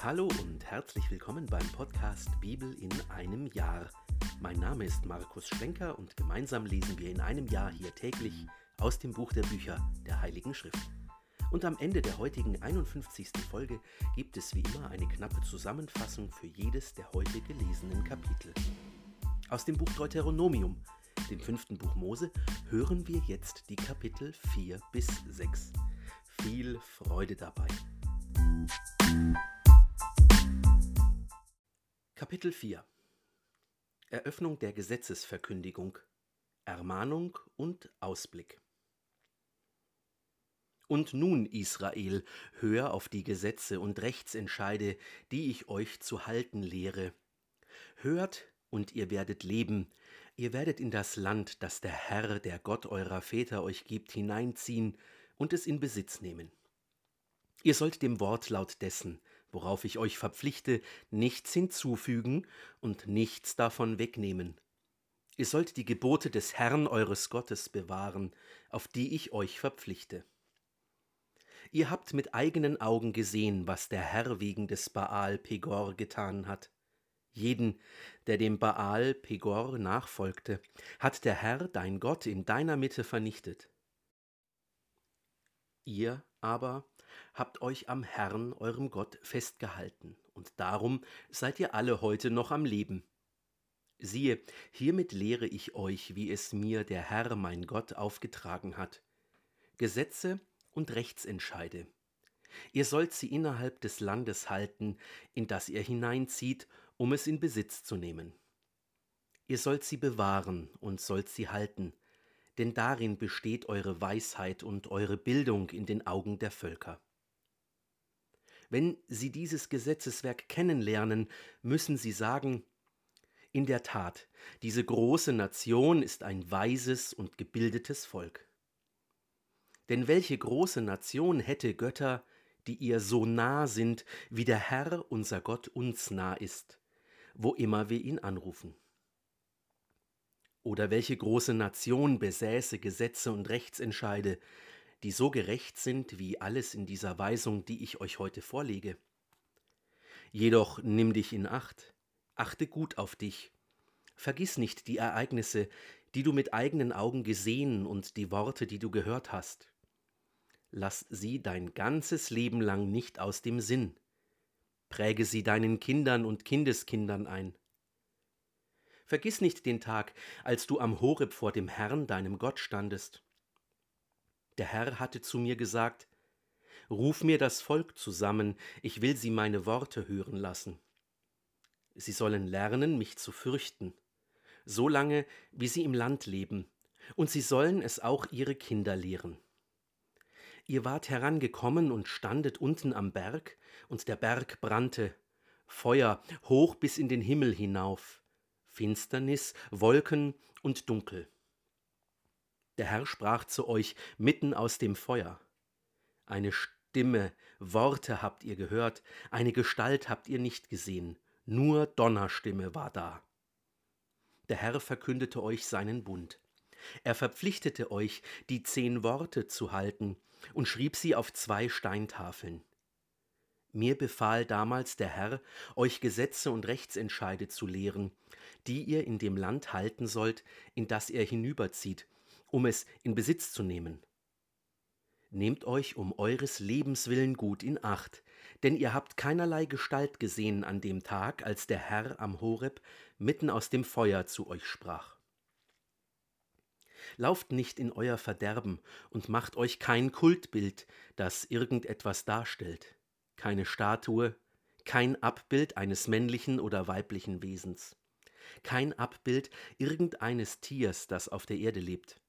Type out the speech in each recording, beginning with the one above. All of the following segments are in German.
Hallo und herzlich willkommen beim Podcast Bibel in einem Jahr. Mein Name ist Markus Schlenker und gemeinsam lesen wir in einem Jahr hier täglich aus dem Buch der Bücher der Heiligen Schrift. Und am Ende der heutigen 51. Folge gibt es wie immer eine knappe Zusammenfassung für jedes der heute gelesenen Kapitel. Aus dem Buch Deuteronomium, dem fünften Buch Mose, hören wir jetzt die Kapitel 4 bis 6. Viel Freude dabei. Kapitel 4 Eröffnung der Gesetzesverkündigung Ermahnung und Ausblick Und nun, Israel, hör auf die Gesetze und Rechtsentscheide, die ich euch zu halten lehre. Hört, und ihr werdet leben, ihr werdet in das Land, das der Herr, der Gott eurer Väter euch gibt, hineinziehen und es in Besitz nehmen. Ihr sollt dem Wortlaut dessen, worauf ich euch verpflichte, nichts hinzufügen und nichts davon wegnehmen. Ihr sollt die Gebote des Herrn eures Gottes bewahren, auf die ich euch verpflichte. Ihr habt mit eigenen Augen gesehen, was der Herr wegen des Baal Pegor getan hat. Jeden, der dem Baal Pegor nachfolgte, hat der Herr, dein Gott, in deiner Mitte vernichtet. Ihr aber habt euch am Herrn, eurem Gott, festgehalten, und darum seid ihr alle heute noch am Leben. Siehe, hiermit lehre ich euch, wie es mir der Herr, mein Gott, aufgetragen hat. Gesetze und Rechtsentscheide. Ihr sollt sie innerhalb des Landes halten, in das ihr hineinzieht, um es in Besitz zu nehmen. Ihr sollt sie bewahren und sollt sie halten, denn darin besteht eure Weisheit und eure Bildung in den Augen der Völker. Wenn Sie dieses Gesetzeswerk kennenlernen, müssen Sie sagen, in der Tat, diese große Nation ist ein weises und gebildetes Volk. Denn welche große Nation hätte Götter, die ihr so nah sind, wie der Herr unser Gott uns nah ist, wo immer wir ihn anrufen? Oder welche große Nation besäße Gesetze und Rechtsentscheide, die so gerecht sind wie alles in dieser Weisung, die ich euch heute vorlege. Jedoch nimm dich in Acht, achte gut auf dich, vergiss nicht die Ereignisse, die du mit eigenen Augen gesehen und die Worte, die du gehört hast. Lass sie dein ganzes Leben lang nicht aus dem Sinn, präge sie deinen Kindern und Kindeskindern ein. Vergiss nicht den Tag, als du am Horeb vor dem Herrn, deinem Gott, standest der Herr hatte zu mir gesagt, Ruf mir das Volk zusammen, ich will sie meine Worte hören lassen. Sie sollen lernen, mich zu fürchten, so lange, wie sie im Land leben, und sie sollen es auch ihre Kinder lehren. Ihr wart herangekommen und standet unten am Berg, und der Berg brannte, Feuer hoch bis in den Himmel hinauf, Finsternis, Wolken und Dunkel. Der Herr sprach zu euch mitten aus dem Feuer. Eine Stimme, Worte habt ihr gehört, eine Gestalt habt ihr nicht gesehen, nur Donnerstimme war da. Der Herr verkündete euch seinen Bund. Er verpflichtete euch, die zehn Worte zu halten und schrieb sie auf zwei Steintafeln. Mir befahl damals der Herr, euch Gesetze und Rechtsentscheide zu lehren, die ihr in dem Land halten sollt, in das er hinüberzieht, um es in Besitz zu nehmen. Nehmt euch um eures Lebens willen gut in Acht, denn ihr habt keinerlei Gestalt gesehen an dem Tag, als der Herr am Horeb mitten aus dem Feuer zu euch sprach. Lauft nicht in euer Verderben und macht euch kein Kultbild, das irgendetwas darstellt, keine Statue, kein Abbild eines männlichen oder weiblichen Wesens, kein Abbild irgendeines Tiers, das auf der Erde lebt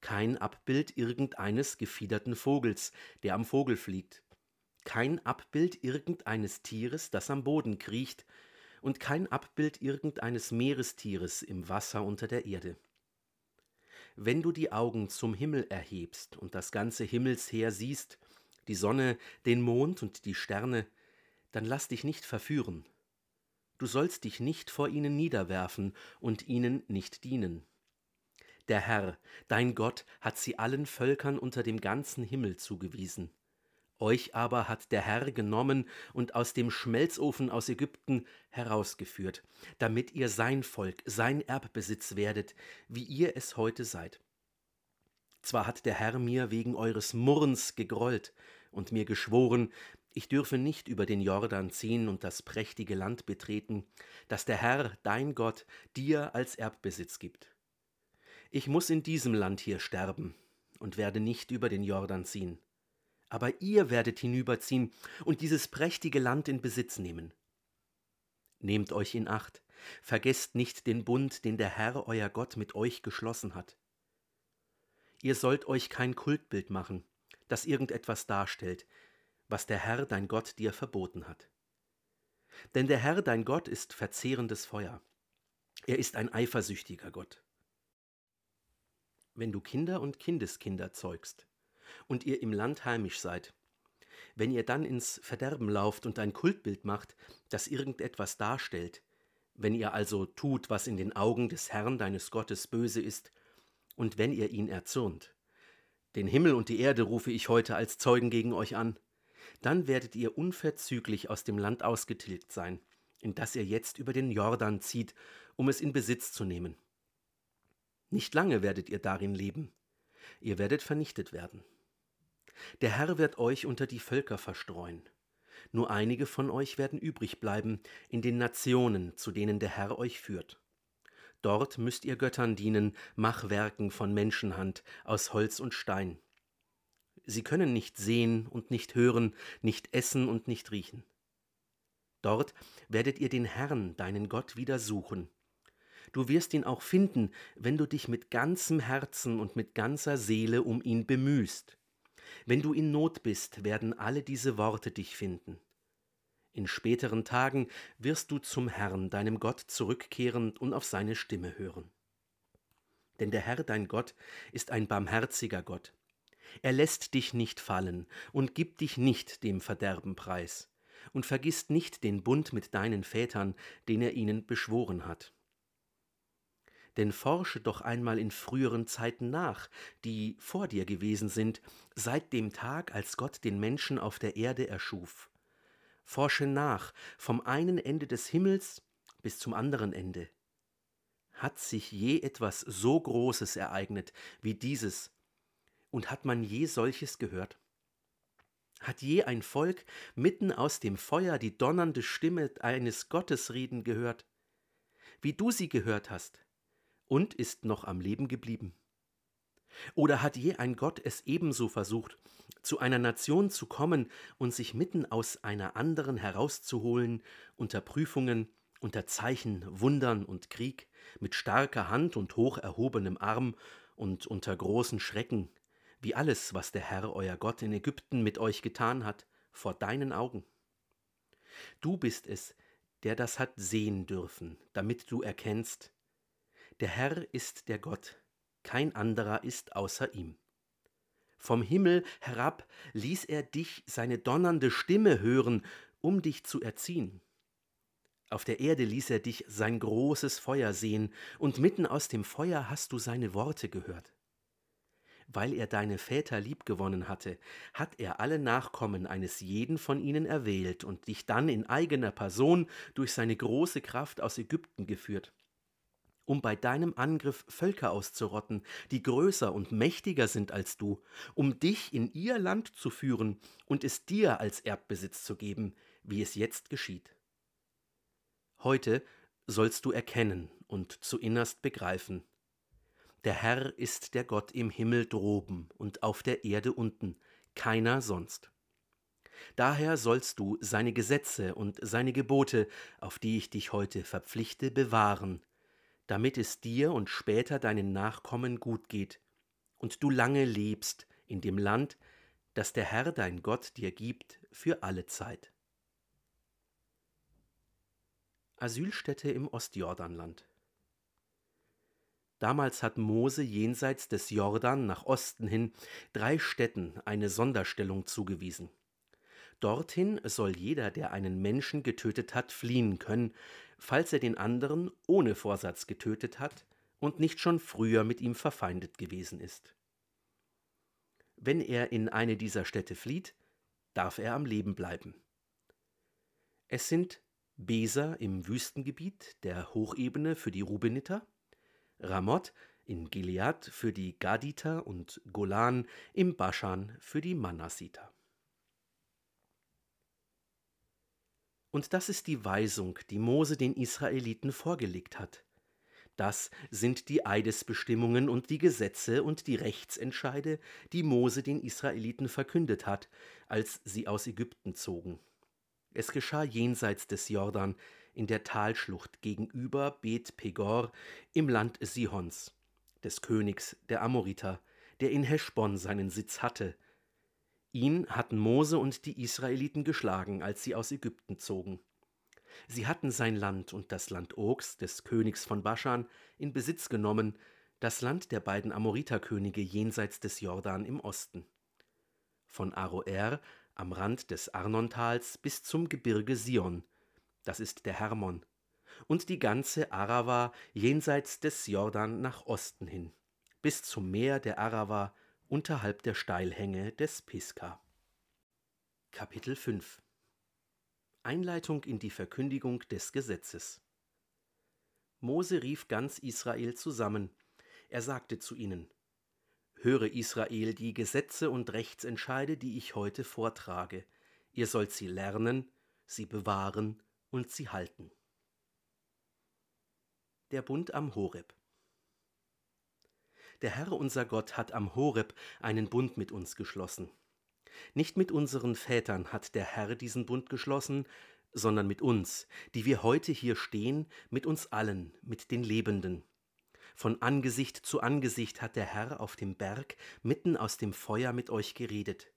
kein Abbild irgendeines gefiederten Vogels, der am Vogel fliegt, kein Abbild irgendeines Tieres, das am Boden kriecht, und kein Abbild irgendeines Meerestieres im Wasser unter der Erde. Wenn du die Augen zum Himmel erhebst und das ganze Himmelsheer siehst, die Sonne, den Mond und die Sterne, dann lass dich nicht verführen. Du sollst dich nicht vor ihnen niederwerfen und ihnen nicht dienen. Der Herr, dein Gott, hat sie allen Völkern unter dem ganzen Himmel zugewiesen. Euch aber hat der Herr genommen und aus dem Schmelzofen aus Ägypten herausgeführt, damit ihr sein Volk, sein Erbbesitz werdet, wie ihr es heute seid. Zwar hat der Herr mir wegen eures Murrens gegrollt und mir geschworen, ich dürfe nicht über den Jordan ziehen und das prächtige Land betreten, das der Herr, dein Gott, dir als Erbbesitz gibt. Ich muss in diesem Land hier sterben und werde nicht über den Jordan ziehen aber ihr werdet hinüberziehen und dieses prächtige Land in Besitz nehmen. Nehmt euch in Acht, vergesst nicht den Bund, den der Herr euer Gott mit euch geschlossen hat. Ihr sollt euch kein Kultbild machen, das irgendetwas darstellt, was der Herr dein Gott dir verboten hat. Denn der Herr dein Gott ist verzehrendes Feuer. Er ist ein eifersüchtiger Gott. Wenn du Kinder und Kindeskinder zeugst, und ihr im Land heimisch seid. Wenn ihr dann ins Verderben lauft und ein Kultbild macht, das irgendetwas darstellt, wenn ihr also tut, was in den Augen des Herrn deines Gottes böse ist, und wenn ihr ihn erzürnt, den Himmel und die Erde rufe ich heute als Zeugen gegen euch an, dann werdet ihr unverzüglich aus dem Land ausgetilgt sein, in das ihr jetzt über den Jordan zieht, um es in Besitz zu nehmen. Nicht lange werdet ihr darin leben, ihr werdet vernichtet werden. Der Herr wird euch unter die Völker verstreuen. Nur einige von euch werden übrig bleiben in den Nationen, zu denen der Herr euch führt. Dort müsst ihr Göttern dienen, Machwerken von Menschenhand, aus Holz und Stein. Sie können nicht sehen und nicht hören, nicht essen und nicht riechen. Dort werdet ihr den Herrn, deinen Gott, wieder suchen. Du wirst ihn auch finden, wenn du dich mit ganzem Herzen und mit ganzer Seele um ihn bemühst. Wenn du in Not bist, werden alle diese Worte dich finden. In späteren Tagen wirst du zum Herrn, deinem Gott, zurückkehren und auf seine Stimme hören. Denn der Herr, dein Gott, ist ein barmherziger Gott. Er lässt dich nicht fallen und gibt dich nicht dem Verderben preis und vergisst nicht den Bund mit deinen Vätern, den er ihnen beschworen hat denn forsche doch einmal in früheren Zeiten nach, die vor dir gewesen sind, seit dem Tag, als Gott den Menschen auf der Erde erschuf. Forsche nach, vom einen Ende des Himmels bis zum anderen Ende. Hat sich je etwas so Großes ereignet wie dieses, und hat man je solches gehört? Hat je ein Volk mitten aus dem Feuer die donnernde Stimme eines Gottes reden gehört? Wie du sie gehört hast, und ist noch am Leben geblieben? Oder hat je ein Gott es ebenso versucht, zu einer Nation zu kommen und sich mitten aus einer anderen herauszuholen, unter Prüfungen, unter Zeichen, Wundern und Krieg, mit starker Hand und hoch erhobenem Arm und unter großen Schrecken, wie alles, was der Herr euer Gott in Ägypten mit euch getan hat, vor deinen Augen? Du bist es, der das hat sehen dürfen, damit du erkennst, der Herr ist der Gott, kein anderer ist außer ihm. Vom Himmel herab ließ er dich seine donnernde Stimme hören, um dich zu erziehen. Auf der Erde ließ er dich sein großes Feuer sehen, und mitten aus dem Feuer hast du seine Worte gehört. Weil er deine Väter liebgewonnen hatte, hat er alle Nachkommen eines jeden von ihnen erwählt und dich dann in eigener Person durch seine große Kraft aus Ägypten geführt um bei deinem Angriff Völker auszurotten, die größer und mächtiger sind als du, um dich in ihr Land zu führen und es dir als Erbbesitz zu geben, wie es jetzt geschieht. Heute sollst du erkennen und zu innerst begreifen. Der Herr ist der Gott im Himmel droben und auf der Erde unten, keiner sonst. Daher sollst du seine Gesetze und seine Gebote, auf die ich dich heute verpflichte, bewahren, damit es dir und später deinen Nachkommen gut geht und du lange lebst in dem Land, das der Herr dein Gott dir gibt für alle Zeit. Asylstätte im Ostjordanland Damals hat Mose jenseits des Jordan nach Osten hin drei Städten eine Sonderstellung zugewiesen. Dorthin soll jeder, der einen Menschen getötet hat, fliehen können, falls er den anderen ohne Vorsatz getötet hat und nicht schon früher mit ihm verfeindet gewesen ist. Wenn er in eine dieser Städte flieht, darf er am Leben bleiben. Es sind Beser im Wüstengebiet der Hochebene für die Rubeniter, Ramoth in Gilead für die Gaditer und Golan im Baschan für die Manassiter. Und das ist die Weisung, die Mose den Israeliten vorgelegt hat. Das sind die Eidesbestimmungen und die Gesetze und die Rechtsentscheide, die Mose den Israeliten verkündet hat, als sie aus Ägypten zogen. Es geschah jenseits des Jordan, in der Talschlucht gegenüber Bet Pegor im Land Sihons, des Königs der Amoriter, der in Heschbon seinen Sitz hatte, Ihn hatten Mose und die Israeliten geschlagen, als sie aus Ägypten zogen. Sie hatten sein Land und das Land Ogs, des Königs von Baschan, in Besitz genommen, das Land der beiden Amoriterkönige jenseits des Jordan im Osten. Von Aroer am Rand des Arnontals bis zum Gebirge Sion, das ist der Hermon, und die ganze Arava jenseits des Jordan nach Osten hin, bis zum Meer der Arava unterhalb der Steilhänge des Pisca. Kapitel 5 Einleitung in die Verkündigung des Gesetzes Mose rief ganz Israel zusammen. Er sagte zu ihnen: Höre Israel die Gesetze und Rechtsentscheide, die ich heute vortrage. Ihr sollt sie lernen, sie bewahren und sie halten. Der Bund am Horeb der Herr unser Gott hat am Horeb einen Bund mit uns geschlossen. Nicht mit unseren Vätern hat der Herr diesen Bund geschlossen, sondern mit uns, die wir heute hier stehen, mit uns allen, mit den Lebenden. Von Angesicht zu Angesicht hat der Herr auf dem Berg mitten aus dem Feuer mit euch geredet.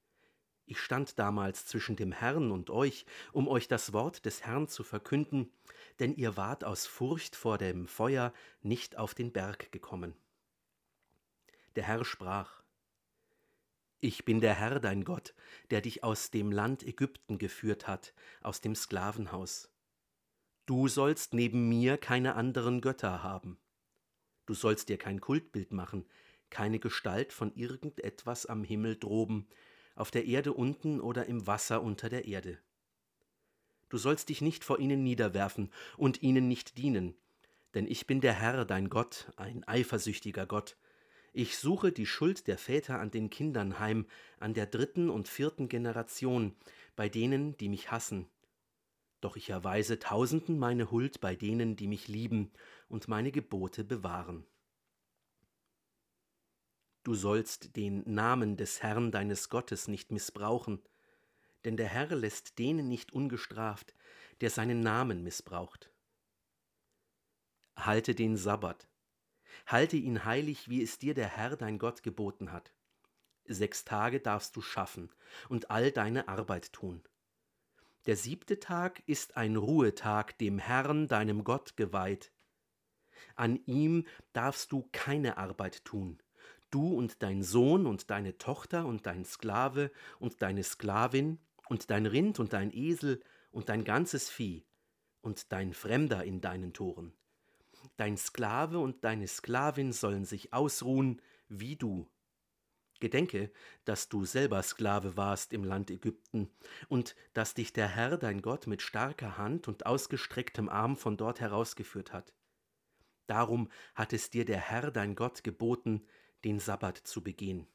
Ich stand damals zwischen dem Herrn und euch, um euch das Wort des Herrn zu verkünden, denn ihr wart aus Furcht vor dem Feuer nicht auf den Berg gekommen. Der Herr sprach, Ich bin der Herr dein Gott, der dich aus dem Land Ägypten geführt hat, aus dem Sklavenhaus. Du sollst neben mir keine anderen Götter haben. Du sollst dir kein Kultbild machen, keine Gestalt von irgendetwas am Himmel droben, auf der Erde unten oder im Wasser unter der Erde. Du sollst dich nicht vor ihnen niederwerfen und ihnen nicht dienen, denn ich bin der Herr, dein Gott, ein eifersüchtiger Gott, ich suche die Schuld der Väter an den Kindern heim, an der dritten und vierten Generation, bei denen, die mich hassen. Doch ich erweise Tausenden meine Huld bei denen, die mich lieben und meine Gebote bewahren. Du sollst den Namen des Herrn deines Gottes nicht missbrauchen, denn der Herr lässt denen nicht ungestraft, der seinen Namen missbraucht. Halte den Sabbat, Halte ihn heilig, wie es dir der Herr dein Gott geboten hat. Sechs Tage darfst du schaffen und all deine Arbeit tun. Der siebte Tag ist ein Ruhetag dem Herrn deinem Gott geweiht. An ihm darfst du keine Arbeit tun, du und dein Sohn und deine Tochter und dein Sklave und deine Sklavin und dein Rind und dein Esel und dein ganzes Vieh und dein Fremder in deinen Toren dein Sklave und deine Sklavin sollen sich ausruhen wie du. Gedenke, dass du selber Sklave warst im Land Ägypten und dass dich der Herr dein Gott mit starker Hand und ausgestrecktem Arm von dort herausgeführt hat. Darum hat es dir der Herr dein Gott geboten, den Sabbat zu begehen.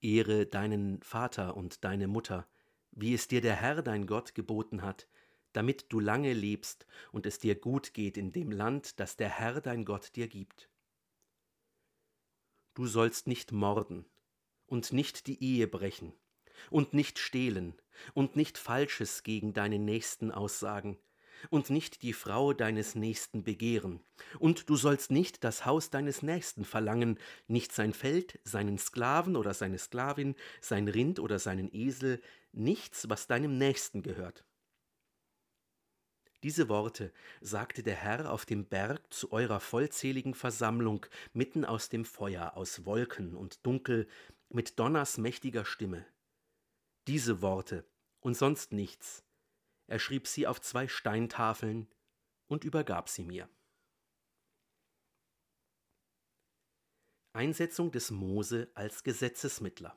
Ehre deinen Vater und deine Mutter, wie es dir der Herr dein Gott geboten hat, damit du lange lebst und es dir gut geht in dem Land, das der Herr dein Gott dir gibt. Du sollst nicht morden und nicht die Ehe brechen und nicht stehlen und nicht Falsches gegen deinen Nächsten aussagen und nicht die Frau deines Nächsten begehren, und du sollst nicht das Haus deines Nächsten verlangen, nicht sein Feld, seinen Sklaven oder seine Sklavin, sein Rind oder seinen Esel, nichts, was deinem Nächsten gehört. Diese Worte sagte der Herr auf dem Berg zu eurer vollzähligen Versammlung mitten aus dem Feuer, aus Wolken und Dunkel, mit Donners mächtiger Stimme. Diese Worte und sonst nichts. Er schrieb sie auf zwei Steintafeln und übergab sie mir. Einsetzung des Mose als Gesetzesmittler.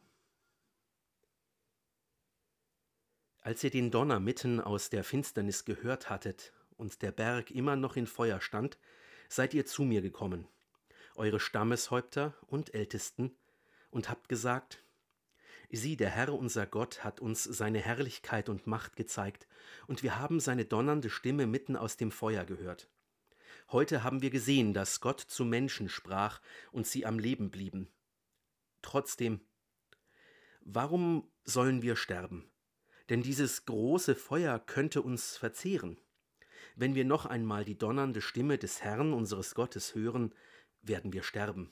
Als ihr den Donner mitten aus der Finsternis gehört hattet und der Berg immer noch in Feuer stand, seid ihr zu mir gekommen, eure Stammeshäupter und Ältesten, und habt gesagt, Sieh, der Herr unser Gott hat uns seine Herrlichkeit und Macht gezeigt, und wir haben seine donnernde Stimme mitten aus dem Feuer gehört. Heute haben wir gesehen, dass Gott zu Menschen sprach und sie am Leben blieben. Trotzdem, warum sollen wir sterben? Denn dieses große Feuer könnte uns verzehren. Wenn wir noch einmal die donnernde Stimme des Herrn unseres Gottes hören, werden wir sterben.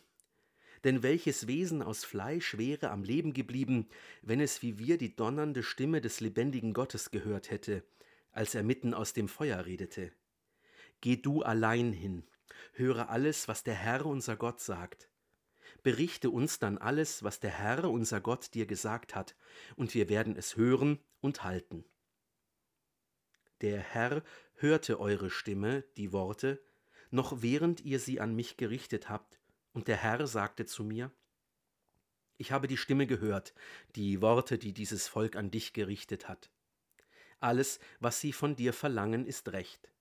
Denn welches Wesen aus Fleisch wäre am Leben geblieben, wenn es wie wir die donnernde Stimme des lebendigen Gottes gehört hätte, als er mitten aus dem Feuer redete? Geh du allein hin, höre alles, was der Herr unser Gott sagt. Berichte uns dann alles, was der Herr unser Gott dir gesagt hat, und wir werden es hören und halten. Der Herr hörte eure Stimme, die Worte, noch während ihr sie an mich gerichtet habt, und der Herr sagte zu mir, ich habe die Stimme gehört, die Worte, die dieses Volk an dich gerichtet hat. Alles, was sie von dir verlangen, ist recht.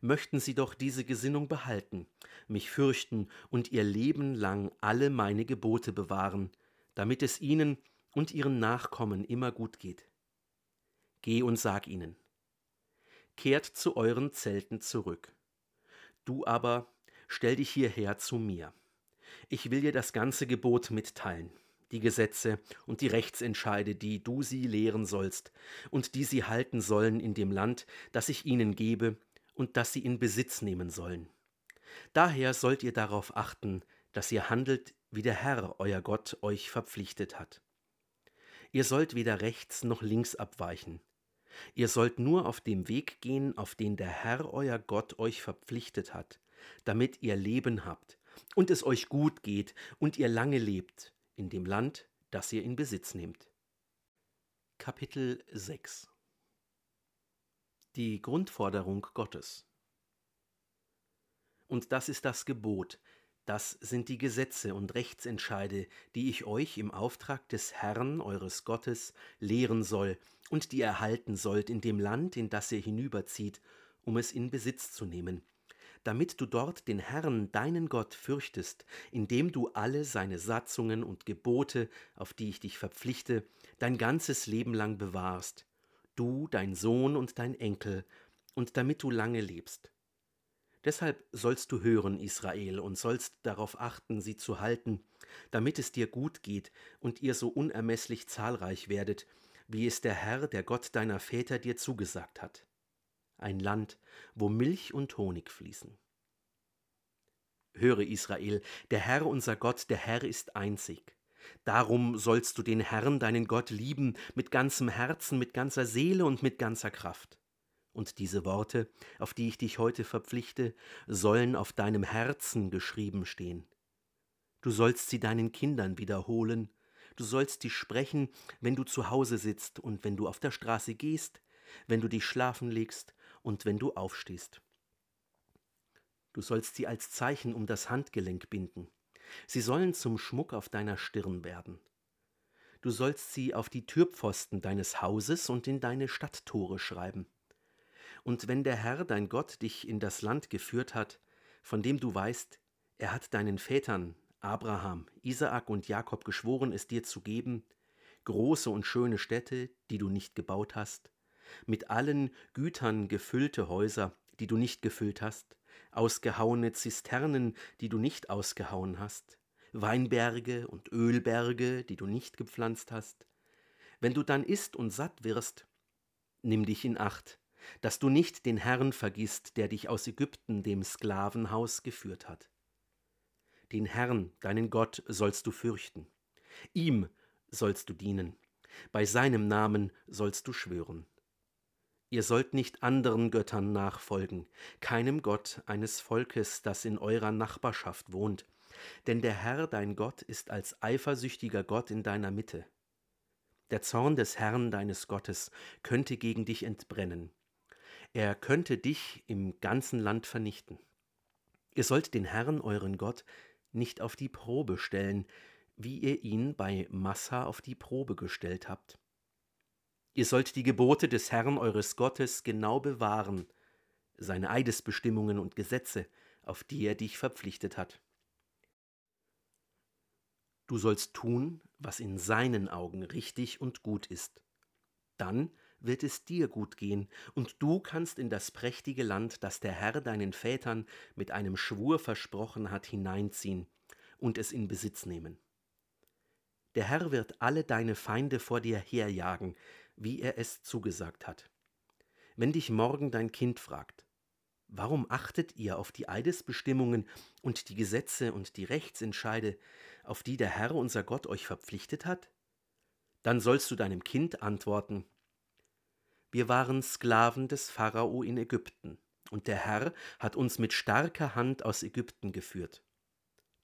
Möchten sie doch diese Gesinnung behalten, mich fürchten und ihr Leben lang alle meine Gebote bewahren, damit es ihnen und ihren Nachkommen immer gut geht. Geh und sag ihnen, kehrt zu euren Zelten zurück. Du aber stell dich hierher zu mir. Ich will dir das ganze Gebot mitteilen, die Gesetze und die Rechtsentscheide, die du sie lehren sollst und die sie halten sollen in dem Land, das ich ihnen gebe und das sie in Besitz nehmen sollen. Daher sollt ihr darauf achten, dass ihr handelt, wie der Herr, euer Gott, euch verpflichtet hat. Ihr sollt weder rechts noch links abweichen. Ihr sollt nur auf dem Weg gehen, auf den der Herr, euer Gott, euch verpflichtet hat, damit ihr Leben habt und es euch gut geht und ihr lange lebt in dem Land, das ihr in Besitz nehmt. Kapitel 6 Die Grundforderung Gottes. Und das ist das Gebot, das sind die Gesetze und Rechtsentscheide, die ich euch im Auftrag des Herrn eures Gottes lehren soll und die ihr halten sollt in dem Land, in das ihr hinüberzieht, um es in Besitz zu nehmen, damit du dort den Herrn, deinen Gott, fürchtest, indem du alle seine Satzungen und Gebote, auf die ich dich verpflichte, dein ganzes Leben lang bewahrst, du, dein Sohn und dein Enkel, und damit du lange lebst. Deshalb sollst du hören, Israel, und sollst darauf achten, sie zu halten, damit es dir gut geht und ihr so unermesslich zahlreich werdet, wie es der Herr, der Gott deiner Väter dir zugesagt hat ein Land, wo Milch und Honig fließen. Höre Israel, der Herr unser Gott, der Herr ist einzig. Darum sollst du den Herrn, deinen Gott, lieben mit ganzem Herzen, mit ganzer Seele und mit ganzer Kraft. Und diese Worte, auf die ich dich heute verpflichte, sollen auf deinem Herzen geschrieben stehen. Du sollst sie deinen Kindern wiederholen, du sollst sie sprechen, wenn du zu Hause sitzt und wenn du auf der Straße gehst, wenn du dich schlafen legst und wenn du aufstehst. Du sollst sie als Zeichen um das Handgelenk binden. Sie sollen zum Schmuck auf deiner Stirn werden. Du sollst sie auf die Türpfosten deines Hauses und in deine Stadttore schreiben. Und wenn der Herr dein Gott dich in das Land geführt hat, von dem du weißt, er hat deinen Vätern, Abraham, Isaak und Jakob geschworen, es dir zu geben, große und schöne Städte, die du nicht gebaut hast, mit allen Gütern gefüllte Häuser, die du nicht gefüllt hast, ausgehauene Zisternen, die du nicht ausgehauen hast, Weinberge und Ölberge, die du nicht gepflanzt hast. Wenn du dann isst und satt wirst, nimm dich in Acht, dass du nicht den Herrn vergisst, der dich aus Ägypten, dem Sklavenhaus, geführt hat. Den Herrn, deinen Gott, sollst du fürchten. Ihm sollst du dienen. Bei seinem Namen sollst du schwören. Ihr sollt nicht anderen Göttern nachfolgen, keinem Gott eines Volkes, das in eurer Nachbarschaft wohnt, denn der Herr dein Gott ist als eifersüchtiger Gott in deiner Mitte. Der Zorn des Herrn deines Gottes könnte gegen dich entbrennen. Er könnte dich im ganzen Land vernichten. Ihr sollt den Herrn euren Gott nicht auf die Probe stellen, wie ihr ihn bei Massa auf die Probe gestellt habt. Ihr sollt die Gebote des Herrn eures Gottes genau bewahren, seine Eidesbestimmungen und Gesetze, auf die er dich verpflichtet hat. Du sollst tun, was in seinen Augen richtig und gut ist. Dann wird es dir gut gehen, und du kannst in das prächtige Land, das der Herr deinen Vätern mit einem Schwur versprochen hat, hineinziehen und es in Besitz nehmen. Der Herr wird alle deine Feinde vor dir herjagen, wie er es zugesagt hat. Wenn dich morgen dein Kind fragt, warum achtet ihr auf die Eidesbestimmungen und die Gesetze und die Rechtsentscheide, auf die der Herr unser Gott euch verpflichtet hat? Dann sollst du deinem Kind antworten, wir waren Sklaven des Pharao in Ägypten, und der Herr hat uns mit starker Hand aus Ägypten geführt.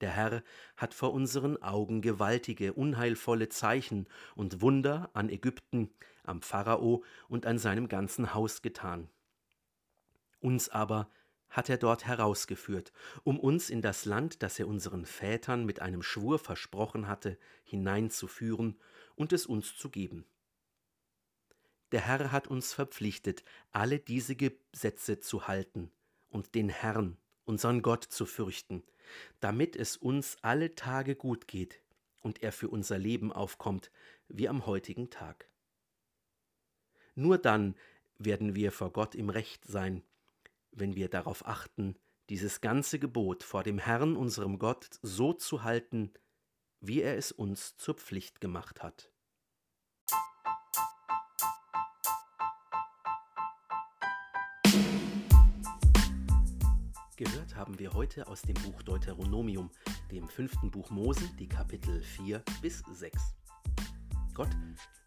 Der Herr hat vor unseren Augen gewaltige, unheilvolle Zeichen und Wunder an Ägypten, am Pharao und an seinem ganzen Haus getan. Uns aber hat er dort herausgeführt, um uns in das Land, das er unseren Vätern mit einem Schwur versprochen hatte, hineinzuführen und es uns zu geben. Der Herr hat uns verpflichtet, alle diese Gesetze zu halten und den Herrn, unseren Gott, zu fürchten, damit es uns alle Tage gut geht und er für unser Leben aufkommt, wie am heutigen Tag. Nur dann werden wir vor Gott im Recht sein, wenn wir darauf achten, dieses ganze Gebot vor dem Herrn, unserem Gott, so zu halten, wie er es uns zur Pflicht gemacht hat. Gehört haben wir heute aus dem Buch Deuteronomium, dem fünften Buch Mose, die Kapitel 4 bis 6. Gott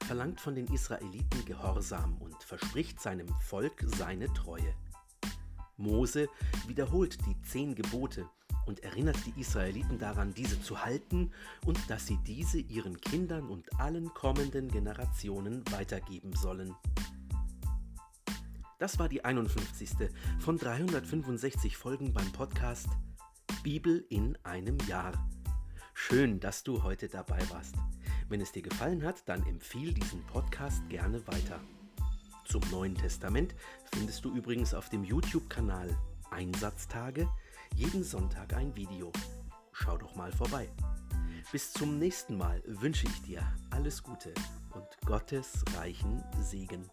verlangt von den Israeliten Gehorsam und verspricht seinem Volk seine Treue. Mose wiederholt die zehn Gebote und erinnert die Israeliten daran, diese zu halten und dass sie diese ihren Kindern und allen kommenden Generationen weitergeben sollen. Das war die 51. von 365 Folgen beim Podcast Bibel in einem Jahr. Schön, dass du heute dabei warst. Wenn es dir gefallen hat, dann empfiehl diesen Podcast gerne weiter. Zum Neuen Testament findest du übrigens auf dem YouTube-Kanal Einsatztage jeden Sonntag ein Video. Schau doch mal vorbei. Bis zum nächsten Mal wünsche ich dir alles Gute und Gottes reichen Segen.